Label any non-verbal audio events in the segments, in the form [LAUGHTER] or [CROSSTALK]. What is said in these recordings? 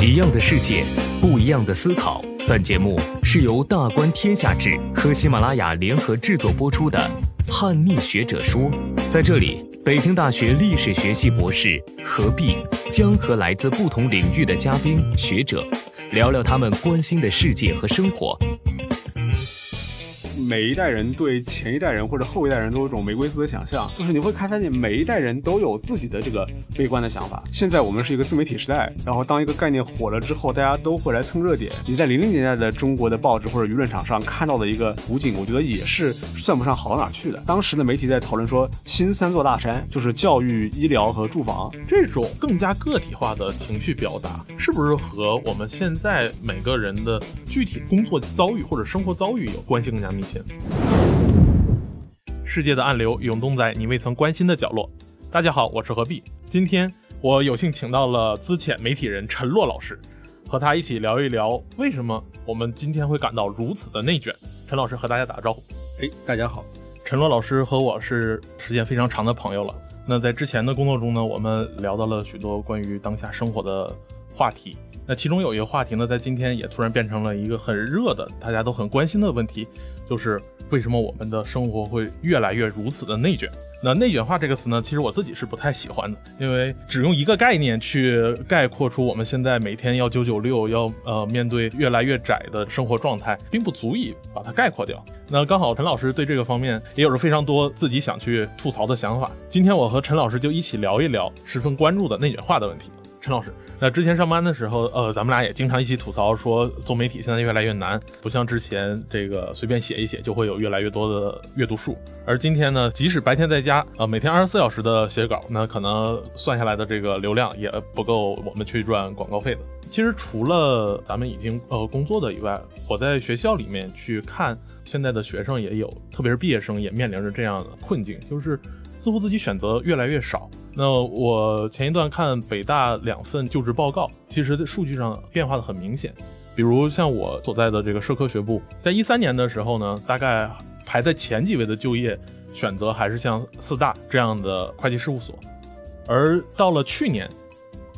一样的世界，不一样的思考。本节目是由大观天下志和喜马拉雅联合制作播出的《叛逆学者说》。在这里，北京大学历史学系博士何必将和来自不同领域的嘉宾学者聊聊他们关心的世界和生活。每一代人对前一代人或者后一代人都有一种玫瑰色的想象，就是你会看发现每一代人都有自己的这个悲观的想法。现在我们是一个自媒体时代，然后当一个概念火了之后，大家都会来蹭热点。你在零零年代的中国的报纸或者舆论场上看到的一个图景，我觉得也是算不上好到哪去的。当时的媒体在讨论说，新三座大山就是教育、医疗和住房，这种更加个体化的情绪表达，是不是和我们现在每个人的具体工作遭遇或者生活遭遇有关系更加密切？世界的暗流涌动在你未曾关心的角落。大家好，我是何必。今天我有幸请到了资浅媒体人陈洛老师，和他一起聊一聊为什么我们今天会感到如此的内卷。陈老师和大家打个招呼。哎，大家好。陈洛老师和我是时间非常长的朋友了。那在之前的工作中呢，我们聊到了许多关于当下生活的话题。那其中有一个话题呢，在今天也突然变成了一个很热的，大家都很关心的问题。就是为什么我们的生活会越来越如此的内卷？那内卷化这个词呢，其实我自己是不太喜欢的，因为只用一个概念去概括出我们现在每天要九九六，要呃面对越来越窄的生活状态，并不足以把它概括掉。那刚好陈老师对这个方面也有着非常多自己想去吐槽的想法，今天我和陈老师就一起聊一聊十分关注的内卷化的问题。陈老师。那之前上班的时候，呃，咱们俩也经常一起吐槽说，做媒体现在越来越难，不像之前这个随便写一写就会有越来越多的阅读数。而今天呢，即使白天在家，呃，每天二十四小时的写稿，那可能算下来的这个流量也不够我们去赚广告费的。其实除了咱们已经呃工作的以外，我在学校里面去看，现在的学生也有，特别是毕业生也面临着这样的困境，就是似乎自己选择越来越少。那我前一段看北大两份就职报告，其实数据上变化的很明显。比如像我所在的这个社科学部，在一三年的时候呢，大概排在前几位的就业选择还是像四大这样的会计事务所，而到了去年，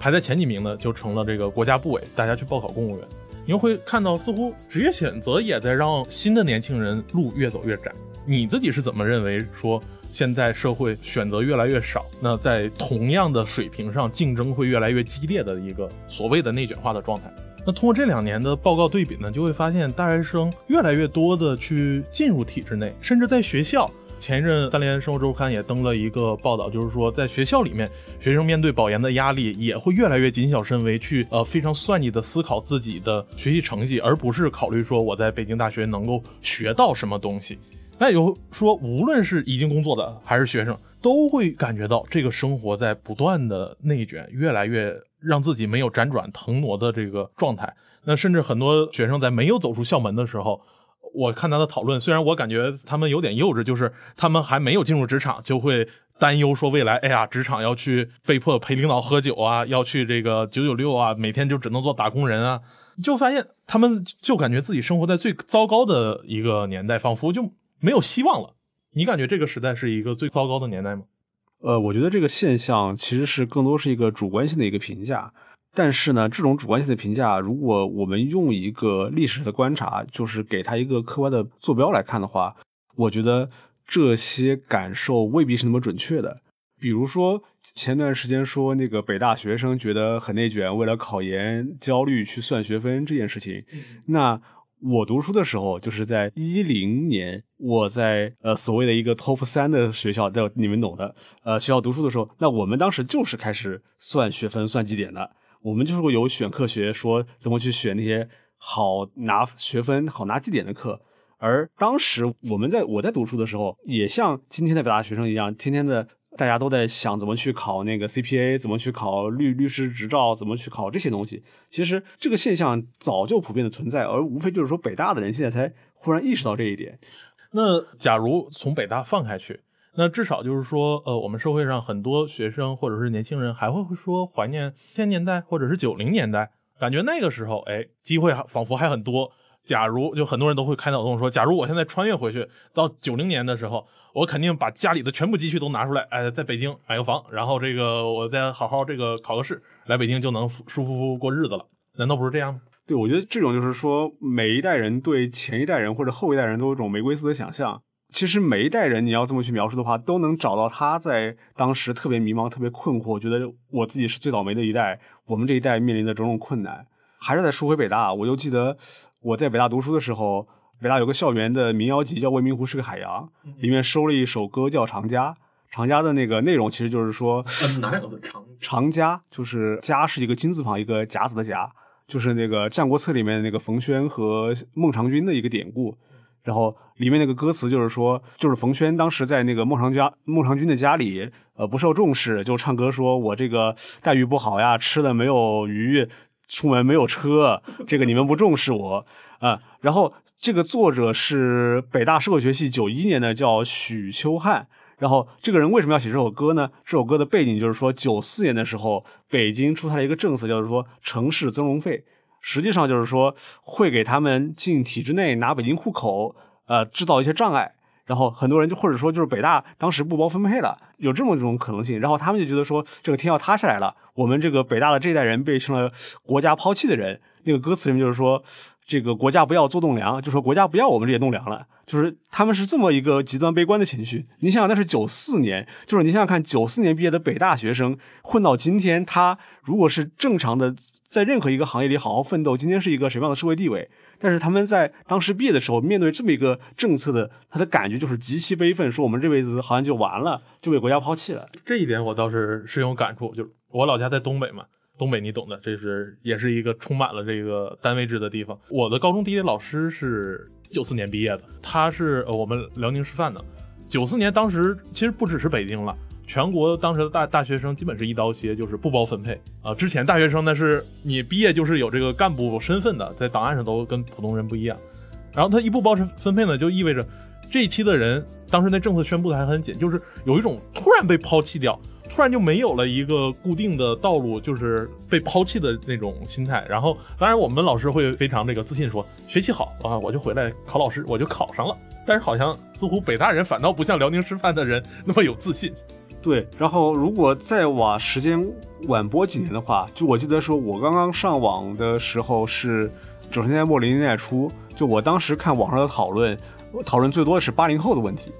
排在前几名的就成了这个国家部委，大家去报考公务员。你会看到，似乎职业选择也在让新的年轻人路越走越窄。你自己是怎么认为说？现在社会选择越来越少，那在同样的水平上，竞争会越来越激烈的一个所谓的内卷化的状态。那通过这两年的报告对比呢，就会发现大学生越来越多的去进入体制内，甚至在学校。前一阵《三联生活周刊》也登了一个报道，就是说在学校里面，学生面对保研的压力也会越来越谨小慎微，去呃非常算计的思考自己的学习成绩，而不是考虑说我在北京大学能够学到什么东西。那有说，无论是已经工作的还是学生，都会感觉到这个生活在不断的内卷，越来越让自己没有辗转腾挪的这个状态。那甚至很多学生在没有走出校门的时候，我看他的讨论，虽然我感觉他们有点幼稚，就是他们还没有进入职场，就会担忧说未来，哎呀，职场要去被迫陪领导喝酒啊，要去这个九九六啊，每天就只能做打工人啊，就发现他们就感觉自己生活在最糟糕的一个年代，仿佛就。没有希望了，你感觉这个时代是一个最糟糕的年代吗？呃，我觉得这个现象其实是更多是一个主观性的一个评价。但是呢，这种主观性的评价，如果我们用一个历史的观察，就是给他一个客观的坐标来看的话，我觉得这些感受未必是那么准确的。比如说前段时间说那个北大学生觉得很内卷，为了考研焦虑去算学分这件事情，那。我读书的时候，就是在一零年，我在呃所谓的一个 top 三的学校，在你们懂的，呃学校读书的时候，那我们当时就是开始算学分、算绩点的。我们就是有选课学，说怎么去选那些好拿学分、好拿绩点的课。而当时我们在我在读书的时候，也像今天的北大学生一样，天天的。大家都在想怎么去考那个 CPA，怎么去考律律师执照，怎么去考这些东西。其实这个现象早就普遍的存在，而无非就是说北大的人现在才忽然意识到这一点。那假如从北大放开去，那至少就是说，呃，我们社会上很多学生或者是年轻人还会说怀念千年代或者是九零年代，感觉那个时候，哎，机会仿佛还很多。假如就很多人都会开脑洞说，假如我现在穿越回去到九零年的时候，我肯定把家里的全部积蓄都拿出来，哎，在北京买个房，然后这个我再好好这个考个试，来北京就能舒舒服服过日子了。难道不是这样吗？对，我觉得这种就是说，每一代人对前一代人或者后一代人都有一种玫瑰色的想象。其实每一代人，你要这么去描述的话，都能找到他在当时特别迷茫、特别困惑，觉得我自己是最倒霉的一代。我们这一代面临的种种困难，还是在说回北大。我就记得我在北大读书的时候，北大有个校园的民谣集叫《未名湖是个海洋》，里面收了一首歌叫《长家》。长家的那个内容其实就是说，哪两个字？长长家就是家是一个金字旁一个甲子的甲，就是那个《战国策》里面那个冯轩和孟尝君的一个典故。然后里面那个歌词就是说，就是冯轩当时在那个孟尝家孟尝君的家里，呃，不受重视，就唱歌说：“我这个待遇不好呀，吃的没有鱼，出门没有车，这个你们不重视我啊。[LAUGHS] ”然后这个作者是北大社会学系九一年的，叫许秋汉。然后这个人为什么要写这首歌呢？这首歌的背景就是说，九四年的时候，北京出台了一个政策，就是说城市增容费。实际上就是说，会给他们进体制内拿北京户口，呃，制造一些障碍。然后很多人就或者说就是北大当时不包分配了，有这么一种可能性。然后他们就觉得说，这个天要塌下来了，我们这个北大的这一代人被成了国家抛弃的人。那个歌词里面就是说。这个国家不要做栋梁，就说国家不要我们这些栋梁了，就是他们是这么一个极端悲观的情绪。你想想，那是九四年，就是你想想看，九四年毕业的北大学生混到今天，他如果是正常的在任何一个行业里好好奋斗，今天是一个什么样的社会地位？但是他们在当时毕业的时候，面对这么一个政策的，他的感觉就是极其悲愤，说我们这辈子好像就完了，就被国家抛弃了。这一点我倒是深有感触，就是我老家在东北嘛。东北你懂的，这是也是一个充满了这个单位制的地方。我的高中地理老师是九四年毕业的，他是我们辽宁师范的。九四年当时其实不只是北京了，全国当时的大大学生基本是一刀切，就是不包分配啊。之前大学生呢是你毕业就是有这个干部身份的，在档案上都跟普通人不一样。然后他一不包分配呢，就意味着这一期的人当时那政策宣布的还很紧，就是有一种突然被抛弃掉。突然就没有了一个固定的道路，就是被抛弃的那种心态。然后，当然我们老师会非常这个自信，说学习好啊，我就回来考老师，我就考上了。但是好像似乎北大人反倒不像辽宁师范的人那么有自信。对，然后如果再往时间晚播几年的话，就我记得说，我刚刚上网的时候是九十年代末零零年代初，就我当时看网上的讨论，讨论最多的是八零后的问题。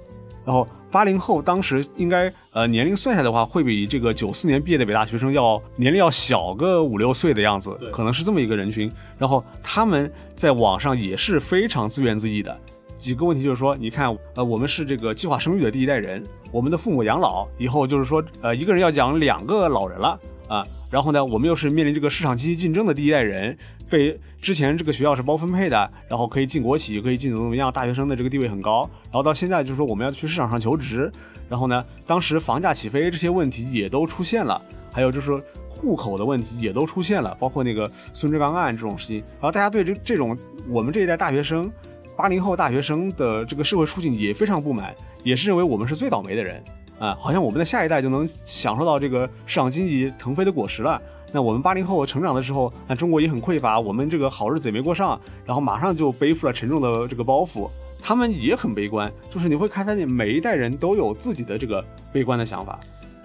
然后八零后当时应该呃年龄算下的话，会比这个九四年毕业的北大学生要年龄要小个五六岁的样子，可能是这么一个人群。然后他们在网上也是非常自怨自艾的。几个问题就是说，你看呃我们是这个计划生育的第一代人，我们的父母养老以后就是说呃一个人要养两个老人了啊。然后呢，我们又是面临这个市场经济竞争的第一代人。被之前这个学校是包分配的，然后可以进国企，可以进怎么怎么样，大学生的这个地位很高。然后到现在就是说我们要去市场上求职，然后呢，当时房价起飞这些问题也都出现了，还有就是户口的问题也都出现了，包括那个孙志刚案这种事情。然后大家对这这种我们这一代大学生，八零后大学生的这个社会处境也非常不满，也是认为我们是最倒霉的人啊，好像我们的下一代就能享受到这个市场经济腾飞的果实了。那我们八零后成长的时候，那中国也很匮乏，我们这个好日子也没过上，然后马上就背负了沉重的这个包袱。他们也很悲观，就是你会看发现每一代人都有自己的这个悲观的想法。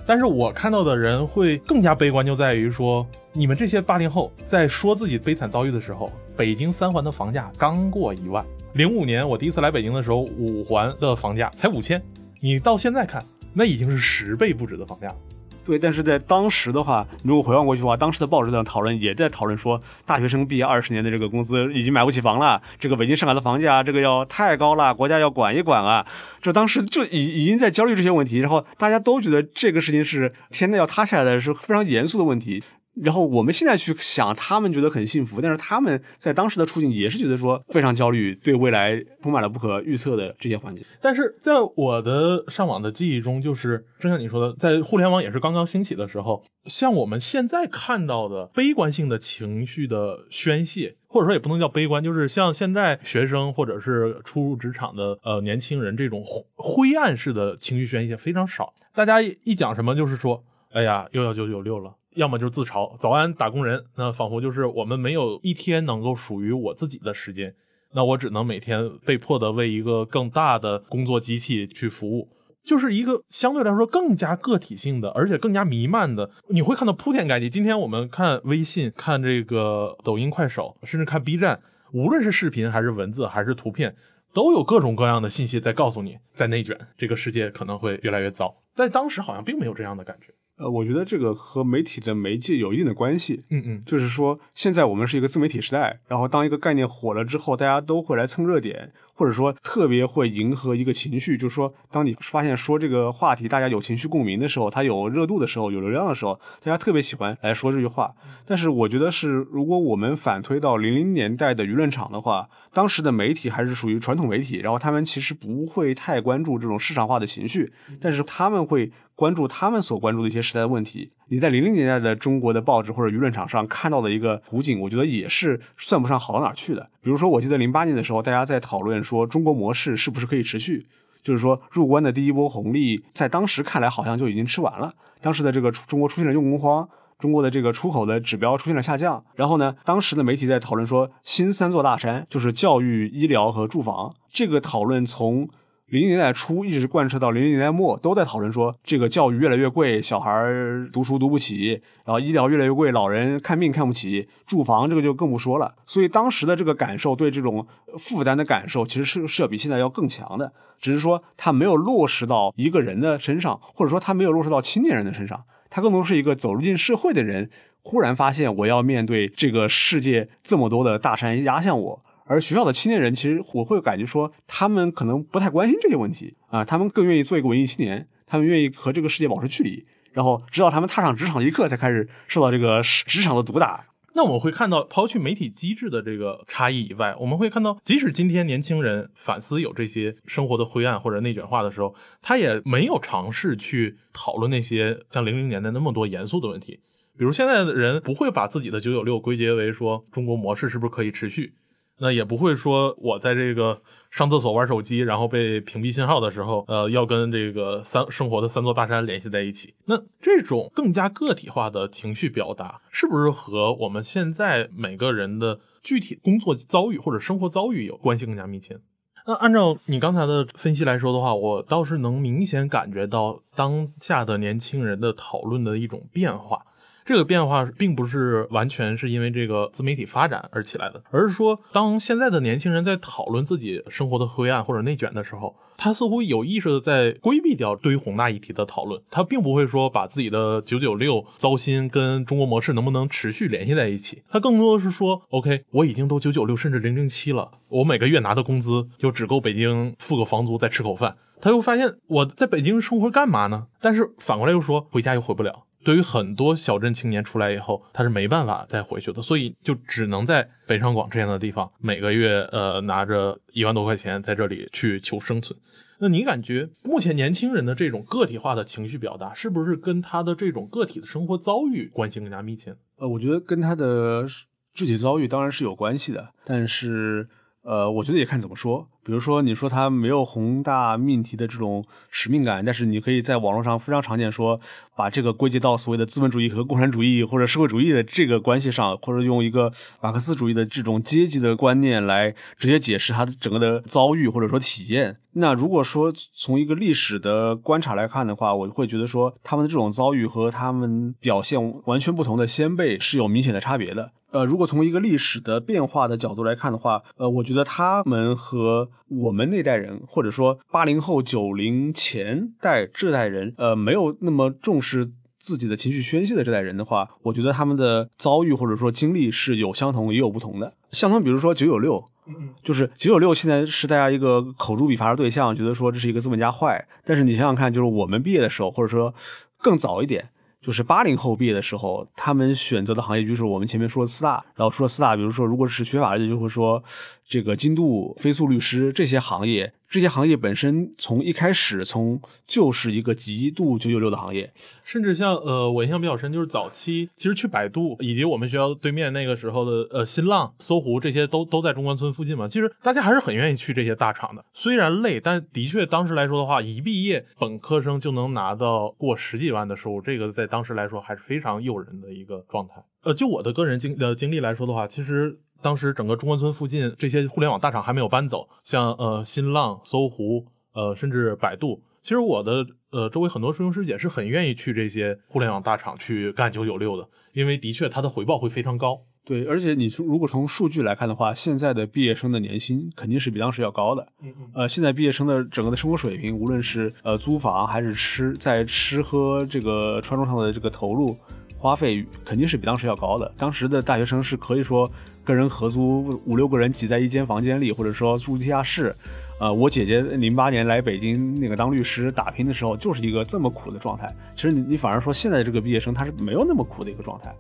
但是我看到的人会更加悲观，就在于说，你们这些八零后在说自己悲惨遭遇的时候，北京三环的房价刚过一万。零五年我第一次来北京的时候，五环的房价才五千，你到现在看，那已经是十倍不止的房价。对，但是在当时的话，如果回望过去的话，当时的报纸上讨论也在讨论说，大学生毕业二十年的这个工资已经买不起房了，这个北京、上海的房价这个要太高了，国家要管一管啊。这当时就已已经在焦虑这些问题，然后大家都觉得这个事情是天要塌下来的，是非常严肃的问题。然后我们现在去想，他们觉得很幸福，但是他们在当时的处境也是觉得说非常焦虑，对未来充满了不可预测的这些环节。但是在我的上网的记忆中，就是正像你说的，在互联网也是刚刚兴起的时候，像我们现在看到的悲观性的情绪的宣泄，或者说也不能叫悲观，就是像现在学生或者是初入职场的呃年轻人这种灰暗式的情绪宣泄非常少。大家一讲什么，就是说，哎呀，又要九九六了。要么就是自嘲，早安打工人，那仿佛就是我们没有一天能够属于我自己的时间。那我只能每天被迫的为一个更大的工作机器去服务。就是一个相对来说更加个体性的，而且更加弥漫的，你会看到铺天盖地。今天我们看微信、看这个抖音、快手，甚至看 B 站，无论是视频还是文字还是图片，都有各种各样的信息在告诉你，在内卷，这个世界可能会越来越糟。在当时好像并没有这样的感觉。呃，我觉得这个和媒体的媒介有一定的关系。嗯嗯，就是说，现在我们是一个自媒体时代，然后当一个概念火了之后，大家都会来蹭热点，或者说特别会迎合一个情绪。就是说，当你发现说这个话题大家有情绪共鸣的时候，它有热度的时候，有流量的时候，大家特别喜欢来说这句话。但是我觉得是，如果我们反推到零零年代的舆论场的话，当时的媒体还是属于传统媒体，然后他们其实不会太关注这种市场化的情绪，但是他们会。关注他们所关注的一些时代的问题。你在零零年代的中国的报纸或者舆论场上看到的一个图景，我觉得也是算不上好到哪去的。比如说，我记得零八年的时候，大家在讨论说中国模式是不是可以持续，就是说入关的第一波红利，在当时看来好像就已经吃完了。当时的这个中国出现了用工荒，中国的这个出口的指标出现了下降。然后呢，当时的媒体在讨论说新三座大山就是教育、医疗和住房。这个讨论从零零年代初一直贯彻到零零年代末，都在讨论说这个教育越来越贵，小孩读书读不起，然后医疗越来越贵，老人看病看不起，住房这个就更不说了。所以当时的这个感受，对这种负担的感受，其实是是要比现在要更强的。只是说它没有落实到一个人的身上，或者说它没有落实到青年人的身上，它更多是一个走入进社会的人，忽然发现我要面对这个世界这么多的大山压向我。而学校的青年人，其实我会感觉说，他们可能不太关心这些问题啊，他们更愿意做一个文艺青年，他们愿意和这个世界保持距离，然后直到他们踏上职场一刻，才开始受到这个职场的毒打。那我们会看到，抛去媒体机制的这个差异以外，我们会看到，即使今天年轻人反思有这些生活的灰暗或者内卷化的时候，他也没有尝试去讨论那些像零零年代那么多严肃的问题，比如现在的人不会把自己的九九六归结为说中国模式是不是可以持续。那也不会说，我在这个上厕所玩手机，然后被屏蔽信号的时候，呃，要跟这个三生活的三座大山联系在一起。那这种更加个体化的情绪表达，是不是和我们现在每个人的具体工作遭遇或者生活遭遇有关系更加密切？那按照你刚才的分析来说的话，我倒是能明显感觉到当下的年轻人的讨论的一种变化。这个变化并不是完全是因为这个自媒体发展而起来的，而是说，当现在的年轻人在讨论自己生活的灰暗或者内卷的时候，他似乎有意识的在规避掉对于宏大议题的讨论。他并不会说把自己的九九六糟心跟中国模式能不能持续联系在一起，他更多的是说，OK，我已经都九九六甚至零零七了，我每个月拿的工资就只够北京付个房租再吃口饭。他又发现我在北京生活干嘛呢？但是反过来又说回家又回不了。对于很多小镇青年出来以后，他是没办法再回去的，所以就只能在北上广这样的地方，每个月呃拿着一万多块钱在这里去求生存。那你感觉目前年轻人的这种个体化的情绪表达，是不是跟他的这种个体的生活遭遇关系更加密切？呃，我觉得跟他的具体遭遇当然是有关系的，但是。呃，我觉得也看怎么说。比如说，你说他没有宏大命题的这种使命感，但是你可以在网络上非常常见说，把这个归结到所谓的资本主义和共产主义或者社会主义的这个关系上，或者用一个马克思主义的这种阶级的观念来直接解释他的整个的遭遇或者说体验。那如果说从一个历史的观察来看的话，我会觉得说他们的这种遭遇和他们表现完全不同的先辈是有明显的差别的。呃，如果从一个历史的变化的角度来看的话，呃，我觉得他们和我们那代人，或者说八零后、九零前代这代人，呃，没有那么重视自己的情绪宣泄的这代人的话，我觉得他们的遭遇或者说经历是有相同也有不同的。相同，比如说九九六，就是九九六现在是大家一个口诛笔伐的对象，觉得说这是一个资本家坏。但是你想想看，就是我们毕业的时候，或者说更早一点。就是八零后毕业的时候，他们选择的行业就是我们前面说的四大，然后除了四大，比如说如果是学法律的，就会说这个金度、飞速律师这些行业。这些行业本身从一开始从就是一个极度九九六的行业，甚至像呃，我印象比较深，就是早期其实去百度以及我们学校对面那个时候的呃新浪、搜狐这些都都在中关村附近嘛。其实大家还是很愿意去这些大厂的，虽然累，但的确当时来说的话，一毕业本科生就能拿到过十几万的收入，这个在当时来说还是非常诱人的一个状态。呃，就我的个人经呃经历来说的话，其实。当时整个中关村附近这些互联网大厂还没有搬走，像呃新浪、搜狐，呃甚至百度。其实我的呃周围很多师兄师姐是很愿意去这些互联网大厂去干九九六的，因为的确它的回报会非常高。对，而且你从如果从数据来看的话，现在的毕业生的年薪肯定是比当时要高的。嗯嗯。呃，现在毕业生的整个的生活水平，无论是呃租房还是吃在吃喝这个穿着上的这个投入花费，肯定是比当时要高的。当时的大学生是可以说跟人合租五六个人挤在一间房间里，或者说住地下室。呃，我姐姐零八年来北京那个当律师打拼的时候，就是一个这么苦的状态。其实你你反而说现在这个毕业生他是没有那么苦的一个状态。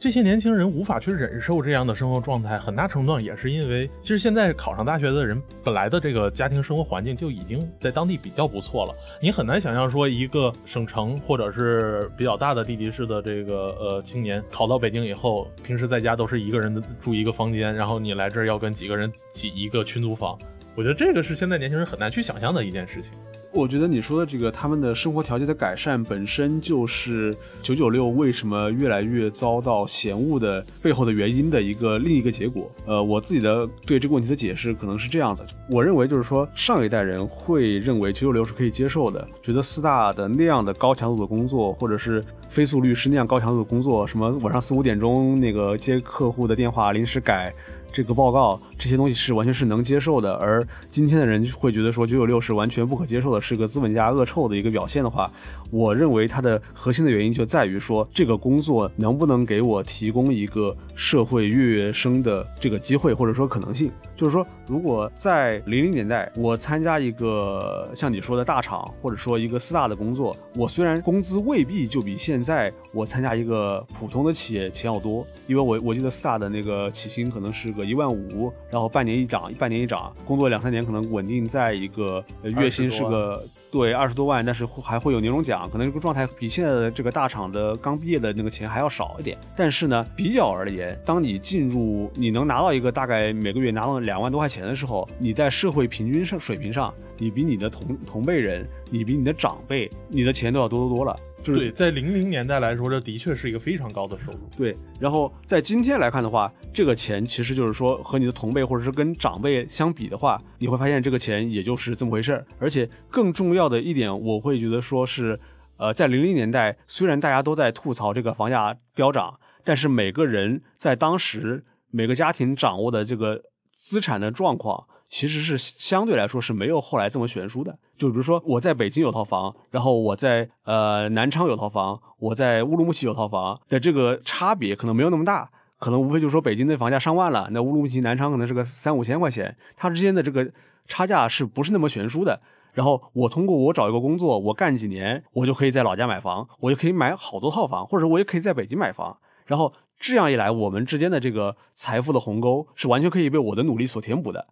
这些年轻人无法去忍受这样的生活状态，很大程度上也是因为，其实现在考上大学的人本来的这个家庭生活环境就已经在当地比较不错了。你很难想象说一个省城或者是比较大的地级市的这个呃青年考到北京以后，平时在家都是一个人住一个房间，然后你来这儿要跟几个人挤一个群租房。我觉得这个是现在年轻人很难去想象的一件事情。我觉得你说的这个他们的生活条件的改善，本身就是九九六为什么越来越遭到嫌恶的背后的原因的一个另一个结果。呃，我自己的对这个问题的解释可能是这样子：我认为就是说，上一代人会认为九九六是可以接受的，觉得四大的那样的高强度的工作，或者是飞速律师那样高强度的工作，什么晚上四五点钟那个接客户的电话，临时改。这个报告这些东西是完全是能接受的，而今天的人会觉得说九九六是完全不可接受的，是个资本家恶臭的一个表现的话，我认为它的核心的原因就在于说这个工作能不能给我提供一个社会跃升的这个机会或者说可能性。就是说，如果在零零年代我参加一个像你说的大厂或者说一个四大的工作，我虽然工资未必就比现在我参加一个普通的企业钱要多，因为我我记得四大的那个起薪可能是。一万五，然后半年一涨，半年一涨，工作两三年可能稳定在一个月薪是个对二十多万，但是还会有年终奖，可能这个状态比现在的这个大厂的刚毕业的那个钱还要少一点。但是呢，比较而言，当你进入你能拿到一个大概每个月拿到两万多块钱的时候，你在社会平均上水平上，你比你的同同辈人，你比你的长辈，你的钱都要多多多了。对，在零零年代来说，这的确是一个非常高的收入。对，然后在今天来看的话，这个钱其实就是说和你的同辈或者是跟长辈相比的话，你会发现这个钱也就是这么回事儿。而且更重要的一点，我会觉得说是，呃，在零零年代，虽然大家都在吐槽这个房价飙涨，但是每个人在当时每个家庭掌握的这个资产的状况。其实是相对来说是没有后来这么悬殊的。就比如说，我在北京有套房，然后我在呃南昌有套房，我在乌鲁木齐有套房的这个差别可能没有那么大，可能无非就是说北京的房价上万了，那乌鲁木齐、南昌可能是个三五千块钱，它之间的这个差价是不是那么悬殊的？然后我通过我找一个工作，我干几年，我就可以在老家买房，我就可以买好多套房，或者我也可以在北京买房，然后这样一来，我们之间的这个财富的鸿沟是完全可以被我的努力所填补的。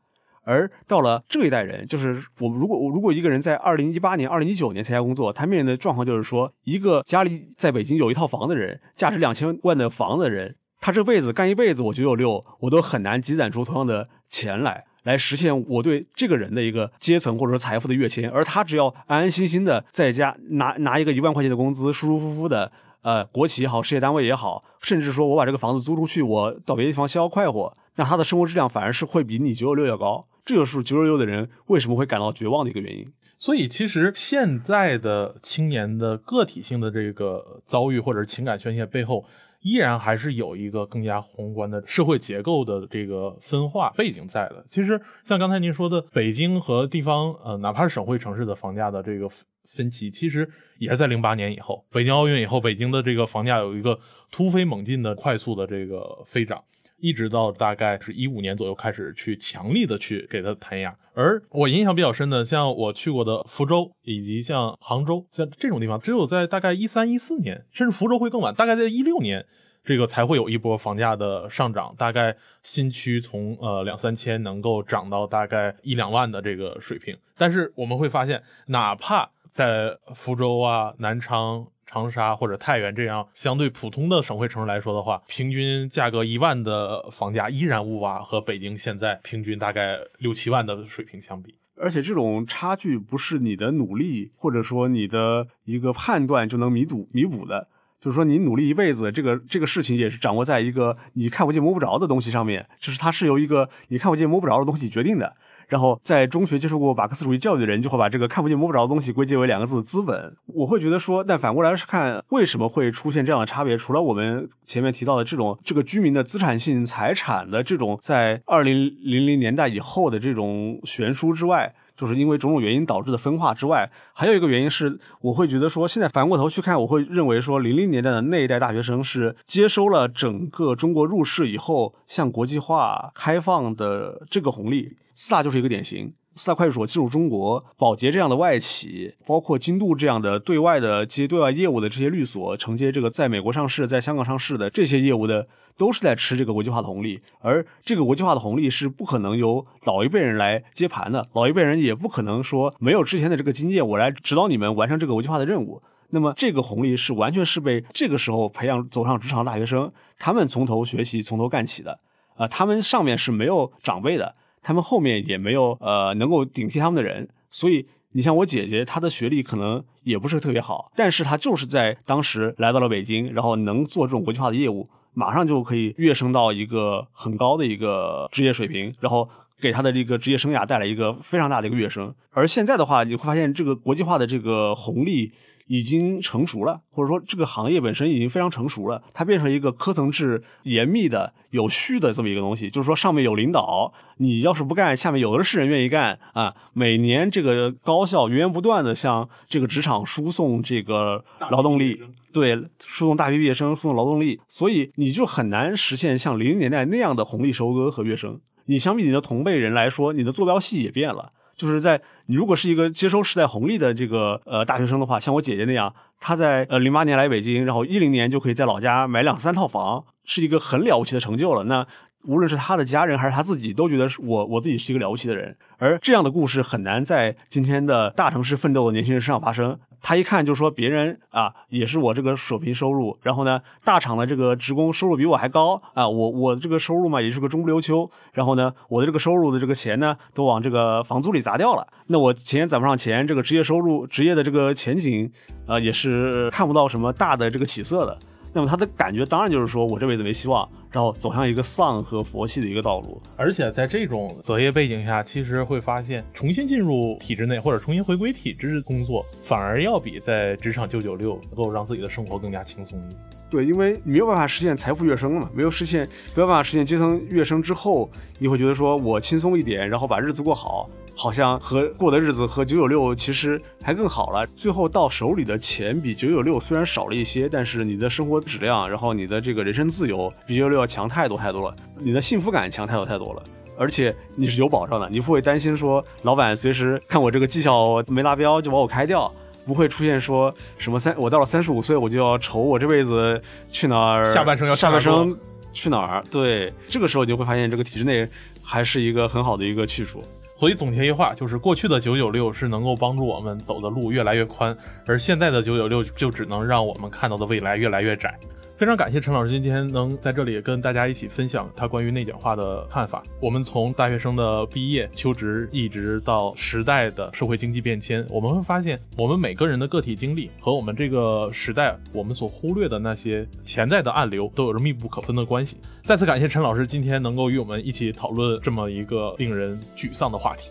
而到了这一代人，就是我们如果我如果一个人在二零一八年、二零一九年参加工作，他面临的状况就是说，一个家里在北京有一套房的人，价值两千万的房子的人，他这辈子干一辈子，我九九六，我都很难积攒出同样的钱来，来实现我对这个人的一个阶层或者说财富的跃迁。而他只要安安心心的在家拿 [LAUGHS] 拿一个一万块钱的工资，舒舒服服的，呃，国企也好，事业单位也好，甚至说我把这个房子租出去，我到别的地方逍遥快活，那他的生活质量反而是会比你九九六要高。这就是九九六的人为什么会感到绝望的一个原因。所以，其实现在的青年的个体性的这个遭遇或者是情感宣泄背后，依然还是有一个更加宏观的社会结构的这个分化背景在的。其实，像刚才您说的，北京和地方，呃，哪怕是省会城市的房价的这个分歧，其实也是在零八年以后，北京奥运以后，北京的这个房价有一个突飞猛进的快速的这个飞涨。一直到大概是一五年左右开始去强力的去给它弹压，而我印象比较深的，像我去过的福州以及像杭州，像这种地方，只有在大概一三一四年，甚至福州会更晚，大概在一六年，这个才会有一波房价的上涨，大概新区从呃两三千能够涨到大概一两万的这个水平。但是我们会发现，哪怕在福州啊、南昌。长沙或者太原这样相对普通的省会城市来说的话，平均价格一万的房价依然无法和北京现在平均大概六七万的水平相比。而且这种差距不是你的努力或者说你的一个判断就能弥补弥补的，就是说，你努力一辈子，这个这个事情也是掌握在一个你看不见摸不着的东西上面，就是它是由一个你看不见摸不着的东西决定的。然后在中学接受过马克思主义教育的人，就会把这个看不见摸不着的东西归结为两个字“资本”。我会觉得说，但反过来是看为什么会出现这样的差别？除了我们前面提到的这种这个居民的资产性财产的这种在二零零零年代以后的这种悬殊之外。就是因为种种原因导致的分化之外，还有一个原因是，我会觉得说，现在反过头去看，我会认为说，零零年代的那一代大学生是接收了整个中国入世以后向国际化开放的这个红利。四大就是一个典型，四大快递所进入中国，宝洁这样的外企，包括京度这样的对外的接对外业务的这些律所，承接这个在美国上市、在香港上市的这些业务的。都是在吃这个国际化的红利，而这个国际化的红利是不可能由老一辈人来接盘的，老一辈人也不可能说没有之前的这个经验，我来指导你们完成这个国际化的任务。那么这个红利是完全是被这个时候培养走上职场大学生，他们从头学习，从头干起的。啊，他们上面是没有长辈的，他们后面也没有呃能够顶替他们的人，所以你像我姐姐，她的学历可能也不是特别好，但是她就是在当时来到了北京，然后能做这种国际化的业务。马上就可以跃升到一个很高的一个职业水平，然后给他的这个职业生涯带来一个非常大的一个跃升。而现在的话，你会发现这个国际化的这个红利。已经成熟了，或者说这个行业本身已经非常成熟了，它变成一个科层制、严密的、有序的这么一个东西。就是说，上面有领导，你要是不干，下面有的是人愿意干啊。每年这个高校源源不断的向这个职场输送这个劳动力，对，输送大批毕业生，输送劳动力，所以你就很难实现像零零年代那样的红利收割和跃升。你相比你的同辈人来说，你的坐标系也变了。就是在你如果是一个接收时代红利的这个呃大学生的话，像我姐姐那样，她在呃零八年来北京，然后一零年就可以在老家买两三套房，是一个很了不起的成就了。那无论是他的家人还是他自己，都觉得是我我自己是一个了不起的人。而这样的故事很难在今天的大城市奋斗的年轻人身上发生。他一看就说别人啊也是我这个水平收入，然后呢大厂的这个职工收入比我还高啊，我我这个收入嘛也是个中不溜秋，然后呢我的这个收入的这个钱呢都往这个房租里砸掉了，那我钱攒不上钱，这个职业收入职业的这个前景啊也是看不到什么大的这个起色的。那么他的感觉当然就是说我这辈子没希望，然后走向一个丧和佛系的一个道路。而且在这种择业背景下，其实会发现重新进入体制内或者重新回归体制工作，反而要比在职场九九六能够让自己的生活更加轻松一点。对，因为你没有办法实现财富跃升嘛，没有实现没有办法实现阶层跃升之后，你会觉得说我轻松一点，然后把日子过好。好像和过的日子和九九六其实还更好了。最后到手里的钱比九九六虽然少了一些，但是你的生活质量，然后你的这个人身自由比九九六要强太多太多了，你的幸福感强太多太多了。而且你是有保障的，你不会担心说老板随时看我这个绩效没达标就把我开掉，不会出现说什么三我到了三十五岁我就要愁我这辈子去哪儿，下半生要下半生去哪儿。对，这个时候你就会发现这个体制内还是一个很好的一个去处。所以总结一句话，就是过去的九九六是能够帮助我们走的路越来越宽，而现在的九九六就只能让我们看到的未来越来越窄。非常感谢陈老师今天能在这里跟大家一起分享他关于内卷化的看法。我们从大学生的毕业、求职，一直到时代的社会经济变迁，我们会发现，我们每个人的个体经历和我们这个时代我们所忽略的那些潜在的暗流都有着密不可分的关系。再次感谢陈老师今天能够与我们一起讨论这么一个令人沮丧的话题。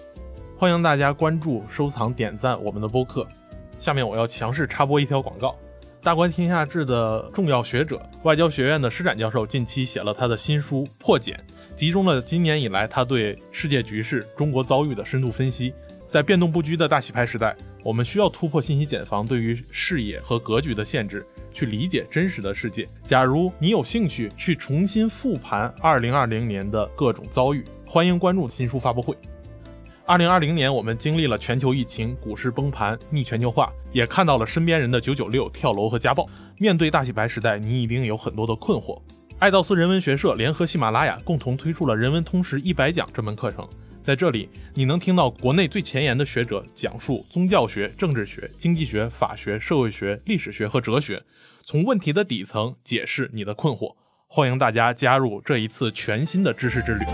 欢迎大家关注、收藏、点赞我们的播客。下面我要强势插播一条广告。大观天下志的重要学者、外交学院的施展教授近期写了他的新书《破茧》，集中了今年以来他对世界局势、中国遭遇的深度分析。在变动不居的大洗牌时代，我们需要突破信息茧房对于视野和格局的限制，去理解真实的世界。假如你有兴趣去重新复盘2020年的各种遭遇，欢迎关注新书发布会。二零二零年，我们经历了全球疫情、股市崩盘、逆全球化，也看到了身边人的九九六、跳楼和家暴。面对大洗牌时代，你一定有很多的困惑。爱道斯人文学社联合喜马拉雅共同推出了《人文通识一百讲》这门课程，在这里，你能听到国内最前沿的学者讲述宗教学、政治学、经济学、法学、社会学、历史学和哲学，从问题的底层解释你的困惑。欢迎大家加入这一次全新的知识之旅。